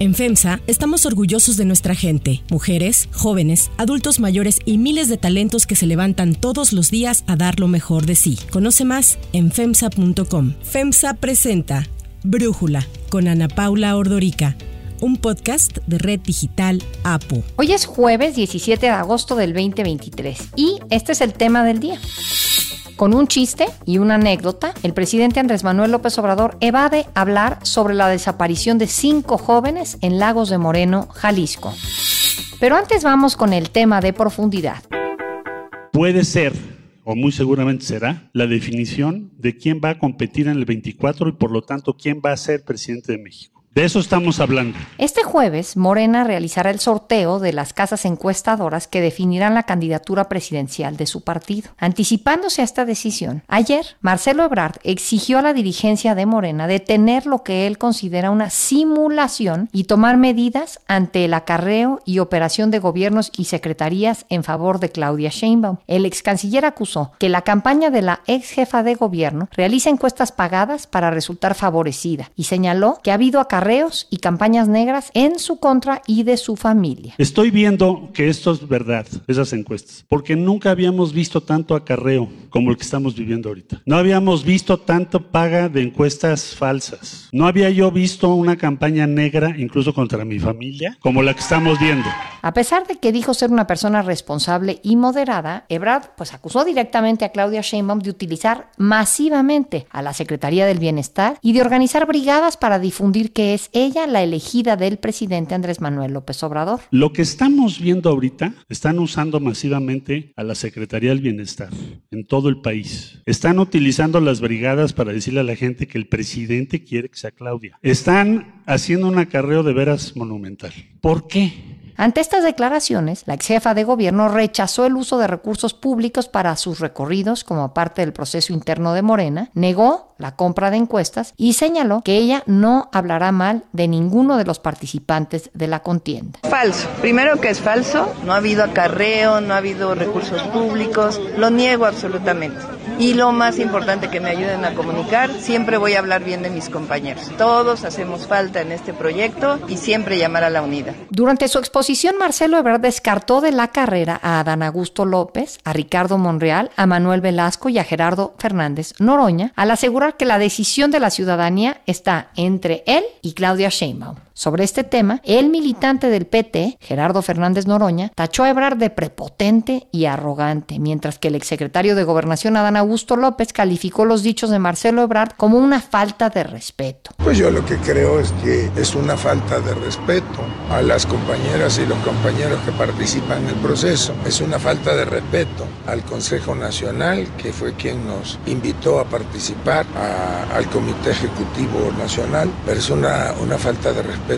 En FEMSA estamos orgullosos de nuestra gente, mujeres, jóvenes, adultos mayores y miles de talentos que se levantan todos los días a dar lo mejor de sí. Conoce más en FEMSA.com. FEMSA presenta Brújula con Ana Paula Ordorica un podcast de Red Digital APO. Hoy es jueves 17 de agosto del 2023 y este es el tema del día. Con un chiste y una anécdota, el presidente Andrés Manuel López Obrador evade hablar sobre la desaparición de cinco jóvenes en Lagos de Moreno, Jalisco. Pero antes vamos con el tema de profundidad. Puede ser, o muy seguramente será, la definición de quién va a competir en el 24 y por lo tanto quién va a ser presidente de México. De eso estamos hablando. Este jueves, Morena realizará el sorteo de las casas encuestadoras que definirán la candidatura presidencial de su partido. Anticipándose a esta decisión, ayer Marcelo Ebrard exigió a la dirigencia de Morena detener lo que él considera una simulación y tomar medidas ante el acarreo y operación de gobiernos y secretarías en favor de Claudia Sheinbaum. El ex canciller acusó que la campaña de la ex jefa de gobierno realiza encuestas pagadas para resultar favorecida y señaló que ha habido acarreo y campañas negras en su contra y de su familia. Estoy viendo que esto es verdad, esas encuestas, porque nunca habíamos visto tanto acarreo como el que estamos viviendo ahorita. No habíamos visto tanto paga de encuestas falsas. No había yo visto una campaña negra, incluso contra mi familia, como la que estamos viendo. A pesar de que dijo ser una persona responsable y moderada, Ebrard pues acusó directamente a Claudia Sheinbaum de utilizar masivamente a la Secretaría del Bienestar y de organizar brigadas para difundir que es ella la elegida del presidente Andrés Manuel López Obrador. Lo que estamos viendo ahorita, están usando masivamente a la Secretaría del Bienestar en todo el país. Están utilizando las brigadas para decirle a la gente que el presidente quiere que sea Claudia. Están haciendo un acarreo de veras monumental. ¿Por qué? Ante estas declaraciones, la ex jefa de gobierno rechazó el uso de recursos públicos para sus recorridos como parte del proceso interno de Morena, negó la compra de encuestas y señaló que ella no hablará mal de ninguno de los participantes de la contienda. Falso. Primero que es falso, no ha habido acarreo, no ha habido recursos públicos, lo niego absolutamente. Y lo más importante que me ayuden a comunicar, siempre voy a hablar bien de mis compañeros. Todos hacemos falta en este proyecto y siempre llamar a la unidad. Durante su exposición, Marcelo Ebrard descartó de la carrera a Adán Augusto López, a Ricardo Monreal, a Manuel Velasco y a Gerardo Fernández Noroña, al asegurar que la decisión de la ciudadanía está entre él y Claudia Sheinbaum. Sobre este tema, el militante del PT, Gerardo Fernández Noroña, tachó a Ebrard de prepotente y arrogante, mientras que el exsecretario de Gobernación Adán Augusto López calificó los dichos de Marcelo Ebrard como una falta de respeto. Pues yo lo que creo es que es una falta de respeto a las compañeras y los compañeros que participan en el proceso. Es una falta de respeto al Consejo Nacional, que fue quien nos invitó a participar, al Comité Ejecutivo Nacional, pero es una, una falta de respeto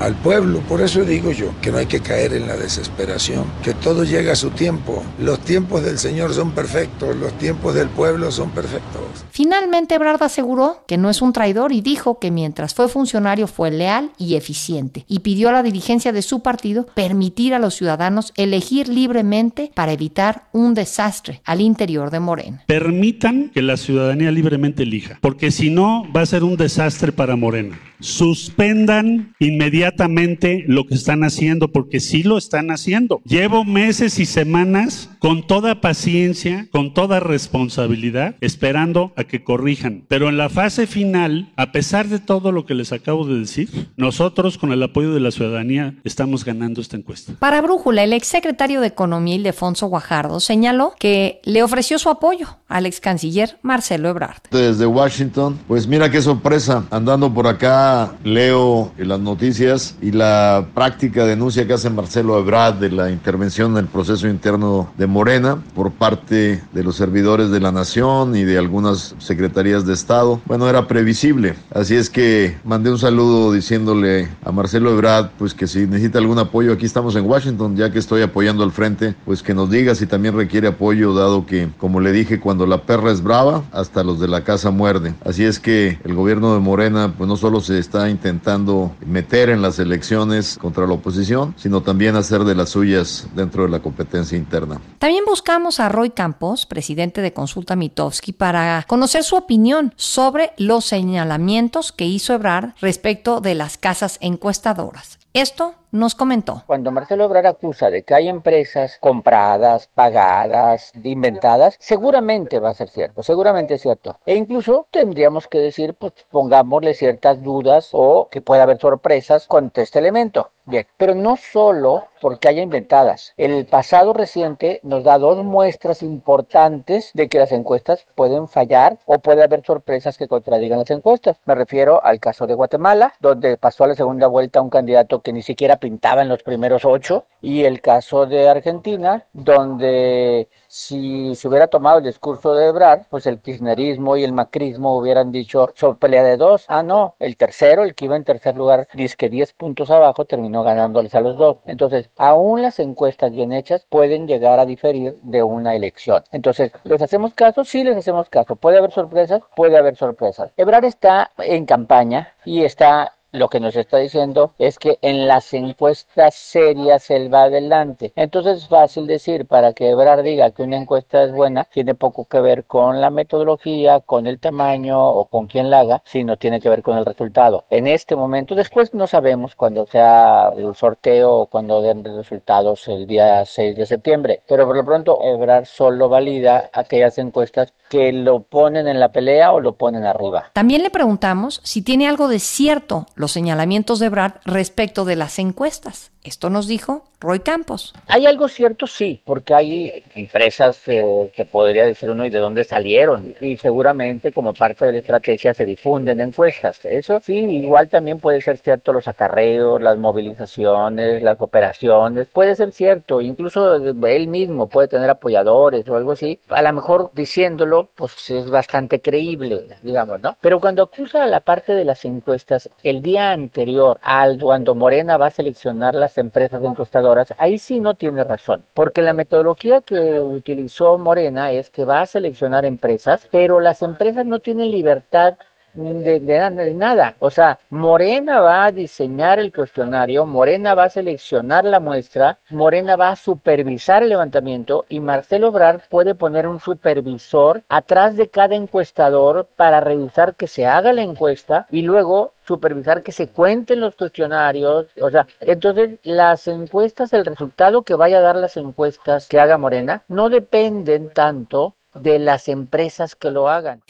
al pueblo. Por eso digo yo que no hay que caer en la desesperación, que todo llega a su tiempo. Los tiempos del Señor son perfectos, los tiempos del pueblo son perfectos. Finalmente, Ebrard aseguró que no es un traidor y dijo que mientras fue funcionario fue leal y eficiente y pidió a la dirigencia de su partido permitir a los ciudadanos elegir libremente para evitar un desastre al interior de Morena. Permitan que la ciudadanía libremente elija, porque si no va a ser un desastre para Morena. Suspendan inmediatamente lo que están haciendo, porque sí lo están haciendo. Llevo meses y semanas con toda paciencia, con toda responsabilidad, esperando a que corrijan. Pero en la fase final, a pesar de todo lo que les acabo de decir, nosotros con el apoyo de la ciudadanía estamos ganando esta encuesta. Para Brújula, el exsecretario de Economía, Ildefonso Guajardo, señaló que le ofreció su apoyo al ex canciller Marcelo Ebrard. Desde Washington, pues mira qué sorpresa, andando por acá leo las noticias y la práctica denuncia que hace Marcelo Ebrard de la intervención en el proceso interno de Morena por parte de los servidores de la nación y de algunas secretarías de Estado. Bueno, era previsible, así es que mandé un saludo diciéndole a Marcelo Ebrard pues que si necesita algún apoyo aquí estamos en Washington, ya que estoy apoyando al frente, pues que nos diga si también requiere apoyo dado que como le dije cuando la perra es brava, hasta los de la casa muerden. Así es que el gobierno de Morena pues no solo se está intentando meter en las elecciones contra la oposición, sino también hacer de las suyas dentro de la competencia interna. También buscamos a Roy Campos, presidente de consulta Mitofsky para conocer su opinión sobre los señalamientos que hizo Ebrard respecto de las casas encuestadoras. Esto nos comentó. Cuando Marcelo Obrar acusa de que hay empresas compradas, pagadas, inventadas, seguramente va a ser cierto, seguramente es cierto. E incluso tendríamos que decir, pues pongámosle ciertas dudas o que pueda haber sorpresas con este elemento. Bien, pero no solo porque haya inventadas. El pasado reciente nos da dos muestras importantes de que las encuestas pueden fallar o puede haber sorpresas que contradigan las encuestas. Me refiero al caso de Guatemala, donde pasó a la segunda vuelta un candidato que ni siquiera pintaba en los primeros ocho, y el caso de Argentina, donde si se hubiera tomado el discurso de Ebrard, pues el kirchnerismo y el macrismo hubieran dicho, son pelea de dos. Ah, no, el tercero, el que iba en tercer lugar, dice que 10 puntos abajo, terminó ganándoles a los dos. Entonces, aún las encuestas bien hechas pueden llegar a diferir de una elección. Entonces, ¿les hacemos caso? Sí, les hacemos caso. ¿Puede haber sorpresas? Puede haber sorpresas. Ebrard está en campaña y está lo que nos está diciendo es que en las encuestas serias él va adelante. Entonces es fácil decir, para que Ebrard diga que una encuesta es buena, tiene poco que ver con la metodología, con el tamaño o con quién la haga, sino tiene que ver con el resultado. En este momento, después no sabemos cuando sea el sorteo o cuando den resultados el día 6 de septiembre, pero por lo pronto Ebrard solo valida aquellas encuestas que lo ponen en la pelea o lo ponen arriba. También le preguntamos si tiene algo de cierto los señalamientos de Brad respecto de las encuestas. Esto nos dijo Roy Campos. Hay algo cierto, sí, porque hay empresas eh, que podría decir uno y de dónde salieron. Y seguramente como parte de la estrategia se difunden encuestas. Eso sí, igual también puede ser cierto los acarreos, las movilizaciones, las operaciones. Puede ser cierto, incluso él mismo puede tener apoyadores o algo así. A lo mejor diciéndolo, pues es bastante creíble, digamos, ¿no? Pero cuando acusa la parte de las encuestas, el día anterior al cuando Morena va a seleccionar las empresas encuestadoras, ahí sí no tiene razón, porque la metodología que utilizó Morena es que va a seleccionar empresas, pero las empresas no tienen libertad de, de, nada. O sea, Morena va a diseñar el cuestionario, Morena va a seleccionar la muestra, Morena va a supervisar el levantamiento y Marcelo Obrar puede poner un supervisor atrás de cada encuestador para revisar que se haga la encuesta y luego supervisar que se cuenten los cuestionarios, o sea, entonces las encuestas, el resultado que vaya a dar las encuestas que haga Morena, no dependen tanto de las empresas que lo hagan.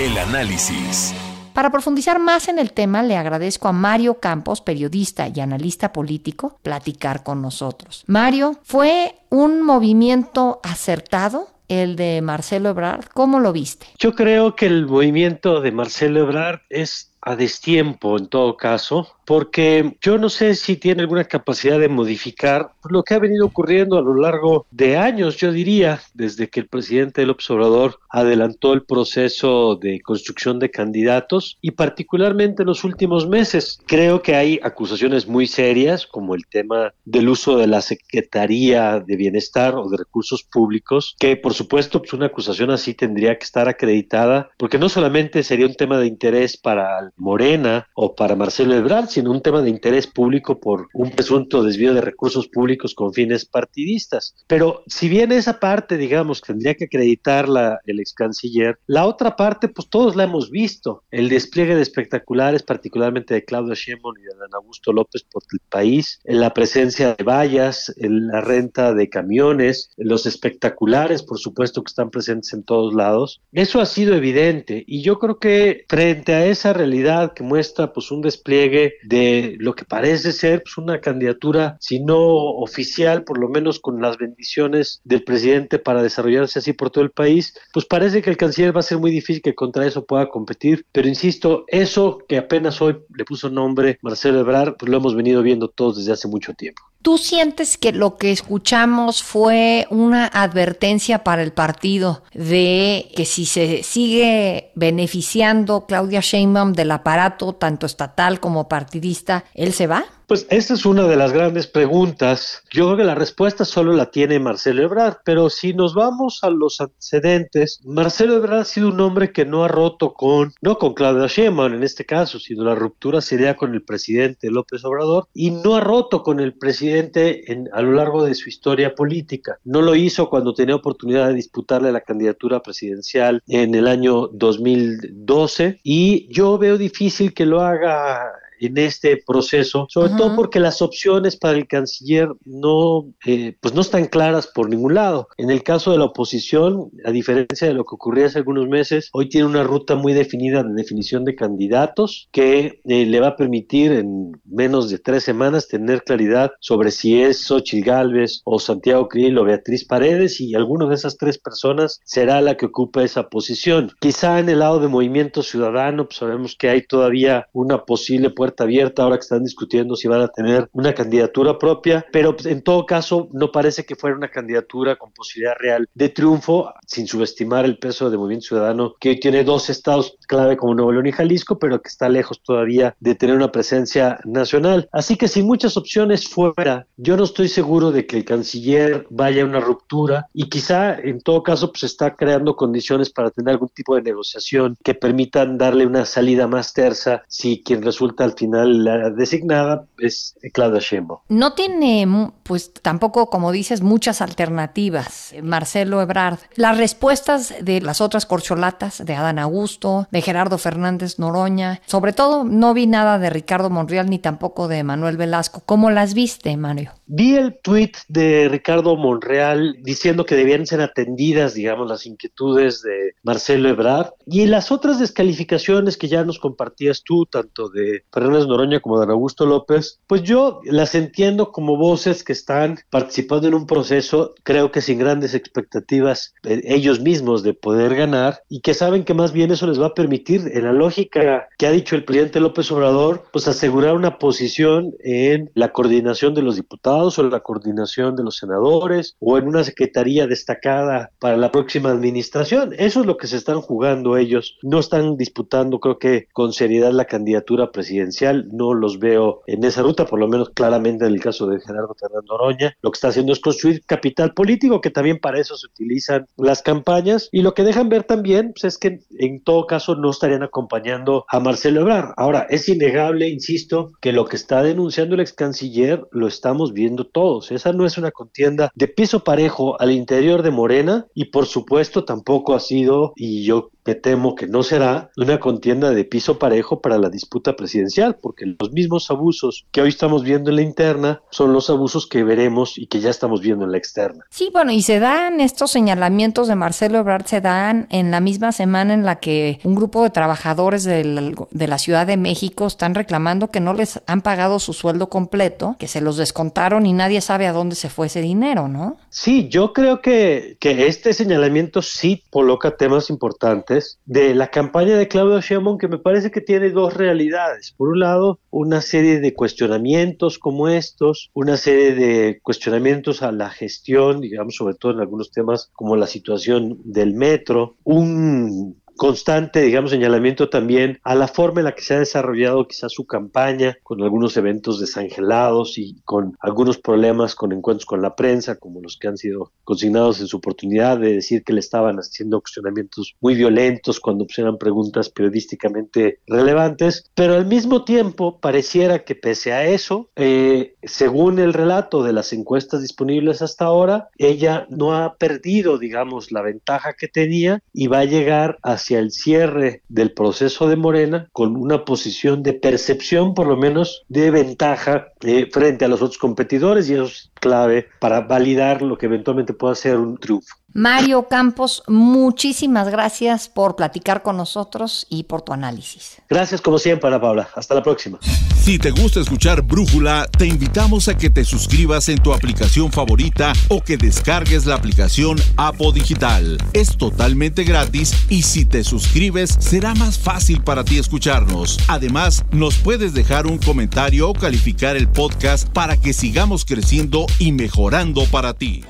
El análisis. Para profundizar más en el tema, le agradezco a Mario Campos, periodista y analista político, platicar con nosotros. Mario, ¿fue un movimiento acertado? el de Marcelo Ebrard, ¿cómo lo viste? Yo creo que el movimiento de Marcelo Ebrard es a destiempo en todo caso, porque yo no sé si tiene alguna capacidad de modificar lo que ha venido ocurriendo a lo largo de años, yo diría, desde que el presidente del observador adelantó el proceso de construcción de candidatos y particularmente en los últimos meses. Creo que hay acusaciones muy serias, como el tema del uso de la Secretaría de Bienestar o de Recursos Públicos, que por supuesto pues una acusación así tendría que estar acreditada, porque no solamente sería un tema de interés para Morena o para Marcelo Ebrard, sino un tema de interés público por un presunto desvío de recursos públicos con fines partidistas. Pero si bien esa parte, digamos, tendría que acreditarla el ex canciller, la otra parte, pues todos la hemos visto. El despliegue de espectaculares, particularmente de Claudio Sheinbaum y de Dan Augusto López por el país, la presencia de vallas, la renta de camiones, los espectaculares, por supuesto, que están presentes en todos lados. Eso ha sido evidente y yo creo que frente a esa realidad que muestra pues un despliegue de lo que parece ser pues, una candidatura, si no oficial, por lo menos con las bendiciones del presidente para desarrollarse así por todo el país, pues parece que el canciller va a ser muy difícil que contra eso pueda competir. Pero insisto, eso que apenas hoy le puso nombre Marcelo Ebrard, pues lo hemos venido viendo todos desde hace mucho tiempo. ¿Tú sientes que lo que escuchamos fue una advertencia para el partido de que si se sigue beneficiando Claudia Sheinbaum del aparato tanto estatal como partidista, él se va? Pues esa es una de las grandes preguntas. Yo creo que la respuesta solo la tiene Marcelo Ebrard, pero si nos vamos a los antecedentes, Marcelo Ebrard ha sido un hombre que no ha roto con, no con Claudia Sheinbaum en este caso, sino la ruptura sería con el presidente López Obrador y no ha roto con el presidente en, a lo largo de su historia política. No lo hizo cuando tenía oportunidad de disputarle la candidatura presidencial en el año 2012 y yo veo difícil que lo haga en este proceso, sobre todo porque las opciones para el canciller no, eh, pues no están claras por ningún lado. En el caso de la oposición, a diferencia de lo que ocurría hace algunos meses, hoy tiene una ruta muy definida de definición de candidatos que eh, le va a permitir en menos de tres semanas tener claridad sobre si es Xochitl Gálvez o Santiago Krill o Beatriz Paredes y alguna de esas tres personas será la que ocupa esa posición. Quizá en el lado de Movimiento Ciudadano, pues sabemos que hay todavía una posible puerta abierta ahora que están discutiendo si van a tener una candidatura propia, pero pues, en todo caso no parece que fuera una candidatura con posibilidad real de triunfo, sin subestimar el peso de Movimiento Ciudadano, que hoy tiene dos estados clave como Nuevo León y Jalisco, pero que está lejos todavía de tener una presencia nacional. Así que sin muchas opciones fuera, yo no estoy seguro de que el canciller vaya a una ruptura y quizá en todo caso pues está creando condiciones para tener algún tipo de negociación que permitan darle una salida más tersa si quien resulta al final la designada es Claudia Sheinbaum. No tiene, pues tampoco, como dices, muchas alternativas, Marcelo Ebrard. Las respuestas de las otras corcholatas, de Adán Augusto, de Gerardo Fernández Noroña, sobre todo no vi nada de Ricardo Monreal ni tampoco de Manuel Velasco. ¿Cómo las viste, Mario? Vi el tuit de Ricardo Monreal diciendo que debían ser atendidas, digamos, las inquietudes de Marcelo Ebrard y las otras descalificaciones que ya nos compartías tú, tanto de Fernando Noroña como de Augusto López, pues yo las entiendo como voces que están participando en un proceso, creo que sin grandes expectativas eh, ellos mismos de poder ganar y que saben que más bien eso les va a permitir, en la lógica que ha dicho el presidente López Obrador, pues asegurar una posición en la coordinación de los diputados o en la coordinación de los senadores o en una secretaría destacada para la próxima administración. Eso es lo que se están jugando ellos. No están disputando, creo que con seriedad, la candidatura presidencial no los veo en esa ruta, por lo menos claramente en el caso de Gerardo Fernando Oroña. Lo que está haciendo es construir capital político, que también para eso se utilizan las campañas, y lo que dejan ver también pues, es que en todo caso no estarían acompañando a Marcelo Ebrard. Ahora, es innegable, insisto, que lo que está denunciando el ex canciller lo estamos viendo todos. Esa no es una contienda de piso parejo al interior de Morena, y por supuesto tampoco ha sido, y yo me temo que no será una contienda de piso parejo para la disputa presidencial, porque los mismos abusos que hoy estamos viendo en la interna son los abusos que veremos y que ya estamos viendo en la externa. Sí, bueno, y se dan estos señalamientos de Marcelo Ebrard, se dan en la misma semana en la que un grupo de trabajadores de la Ciudad de México están reclamando que no les han pagado su sueldo completo, que se los descontaron y nadie sabe a dónde se fue ese dinero, ¿no? Sí, yo creo que, que este señalamiento sí coloca temas importantes de la campaña de Claudio Sheinbaum que me parece que tiene dos realidades. Por un lado, una serie de cuestionamientos como estos, una serie de cuestionamientos a la gestión, digamos, sobre todo en algunos temas como la situación del metro, un constante, digamos, señalamiento también a la forma en la que se ha desarrollado quizás su campaña, con algunos eventos desangelados y con algunos problemas con encuentros con la prensa, como los que han sido consignados en su oportunidad de decir que le estaban haciendo cuestionamientos muy violentos cuando pues, eran preguntas periodísticamente relevantes, pero al mismo tiempo pareciera que pese a eso, eh, según el relato de las encuestas disponibles hasta ahora, ella no ha perdido, digamos, la ventaja que tenía y va a llegar a el cierre del proceso de Morena con una posición de percepción, por lo menos, de ventaja eh, frente a los otros competidores y eso es clave para validar lo que eventualmente pueda ser un triunfo. Mario Campos, muchísimas gracias por platicar con nosotros y por tu análisis. Gracias como siempre, Ana Paula. Hasta la próxima. Si te gusta escuchar Brújula, te invitamos a que te suscribas en tu aplicación favorita o que descargues la aplicación Apo Digital. Es totalmente gratis y si te suscribes será más fácil para ti escucharnos. Además, nos puedes dejar un comentario o calificar el podcast para que sigamos creciendo y mejorando para ti.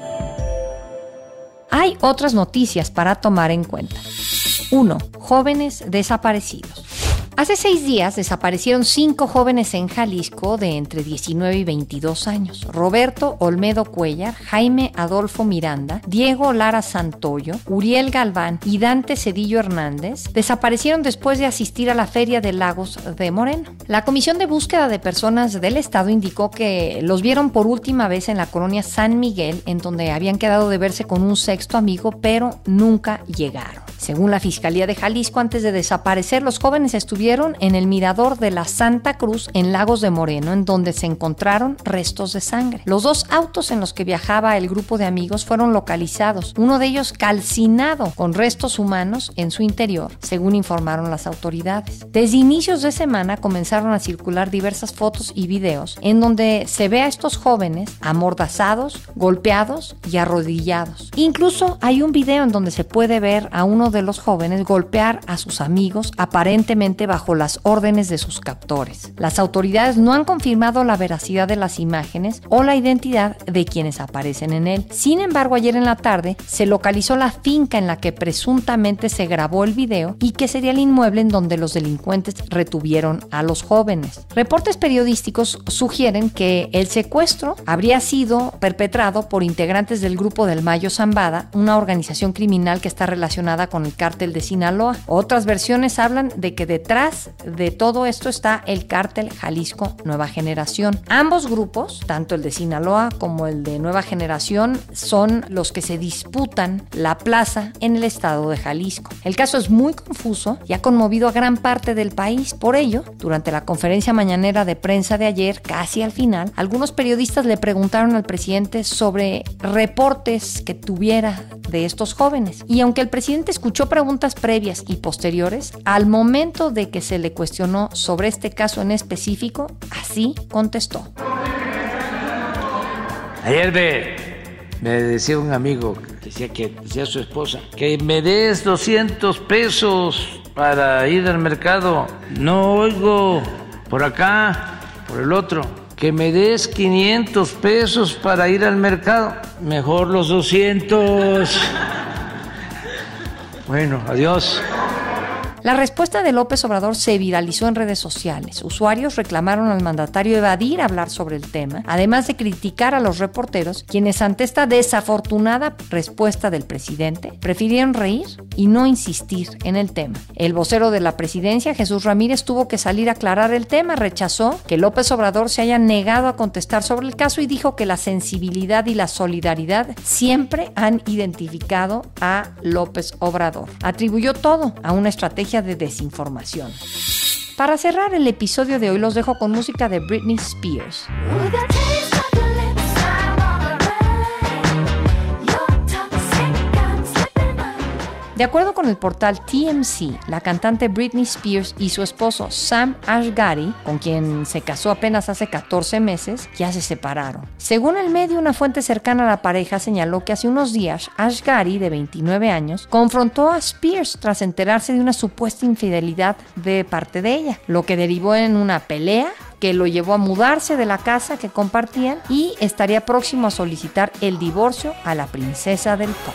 Hay otras noticias para tomar en cuenta. 1. Jóvenes desaparecidos. Hace seis días desaparecieron cinco jóvenes en Jalisco de entre 19 y 22 años. Roberto Olmedo Cuellar, Jaime Adolfo Miranda, Diego Lara Santoyo, Uriel Galván y Dante Cedillo Hernández desaparecieron después de asistir a la Feria de Lagos de Moreno. La Comisión de Búsqueda de Personas del Estado indicó que los vieron por última vez en la colonia San Miguel, en donde habían quedado de verse con un sexto amigo, pero nunca llegaron. Según la Fiscalía de Jalisco, antes de desaparecer, los jóvenes estuvieron en el mirador de la Santa Cruz en Lagos de Moreno, en donde se encontraron restos de sangre. Los dos autos en los que viajaba el grupo de amigos fueron localizados, uno de ellos calcinado con restos humanos en su interior, según informaron las autoridades. Desde inicios de semana comenzaron a circular diversas fotos y videos en donde se ve a estos jóvenes amordazados, golpeados y arrodillados. Incluso hay un video en donde se puede ver a uno de los jóvenes golpear a sus amigos aparentemente bajo las órdenes de sus captores. Las autoridades no han confirmado la veracidad de las imágenes o la identidad de quienes aparecen en él. Sin embargo, ayer en la tarde se localizó la finca en la que presuntamente se grabó el video y que sería el inmueble en donde los delincuentes retuvieron a los jóvenes. Reportes periodísticos sugieren que el secuestro habría sido perpetrado por integrantes del grupo del Mayo Zambada, una organización criminal que está relacionada con el cártel de Sinaloa. Otras versiones hablan de que detrás de todo esto está el cártel Jalisco Nueva Generación. Ambos grupos, tanto el de Sinaloa como el de Nueva Generación, son los que se disputan la plaza en el estado de Jalisco. El caso es muy confuso y ha conmovido a gran parte del país. Por ello, durante la conferencia mañanera de prensa de ayer, casi al final, algunos periodistas le preguntaron al presidente sobre reportes que tuviera de estos jóvenes. Y aunque el presidente escuchó preguntas previas y posteriores, al momento de que se le cuestionó sobre este caso en específico, así contestó. Ayer me, decía un amigo, decía que decía su esposa, que me des 200 pesos para ir al mercado. No oigo por acá, por el otro. Que me des 500 pesos para ir al mercado. Mejor los 200. Bueno, adiós. La respuesta de López Obrador se viralizó en redes sociales. Usuarios reclamaron al mandatario evadir hablar sobre el tema, además de criticar a los reporteros, quienes ante esta desafortunada respuesta del presidente prefirieron reír y no insistir en el tema. El vocero de la presidencia, Jesús Ramírez, tuvo que salir a aclarar el tema, rechazó que López Obrador se haya negado a contestar sobre el caso y dijo que la sensibilidad y la solidaridad siempre han identificado a López Obrador. Atribuyó todo a una de desinformación. Para cerrar el episodio de hoy los dejo con música de Britney Spears. De acuerdo con el portal TMC, la cantante Britney Spears y su esposo Sam Ashgari, con quien se casó apenas hace 14 meses, ya se separaron. Según el medio, una fuente cercana a la pareja señaló que hace unos días Ashgari, de 29 años, confrontó a Spears tras enterarse de una supuesta infidelidad de parte de ella, lo que derivó en una pelea que lo llevó a mudarse de la casa que compartían y estaría próximo a solicitar el divorcio a la princesa del pop.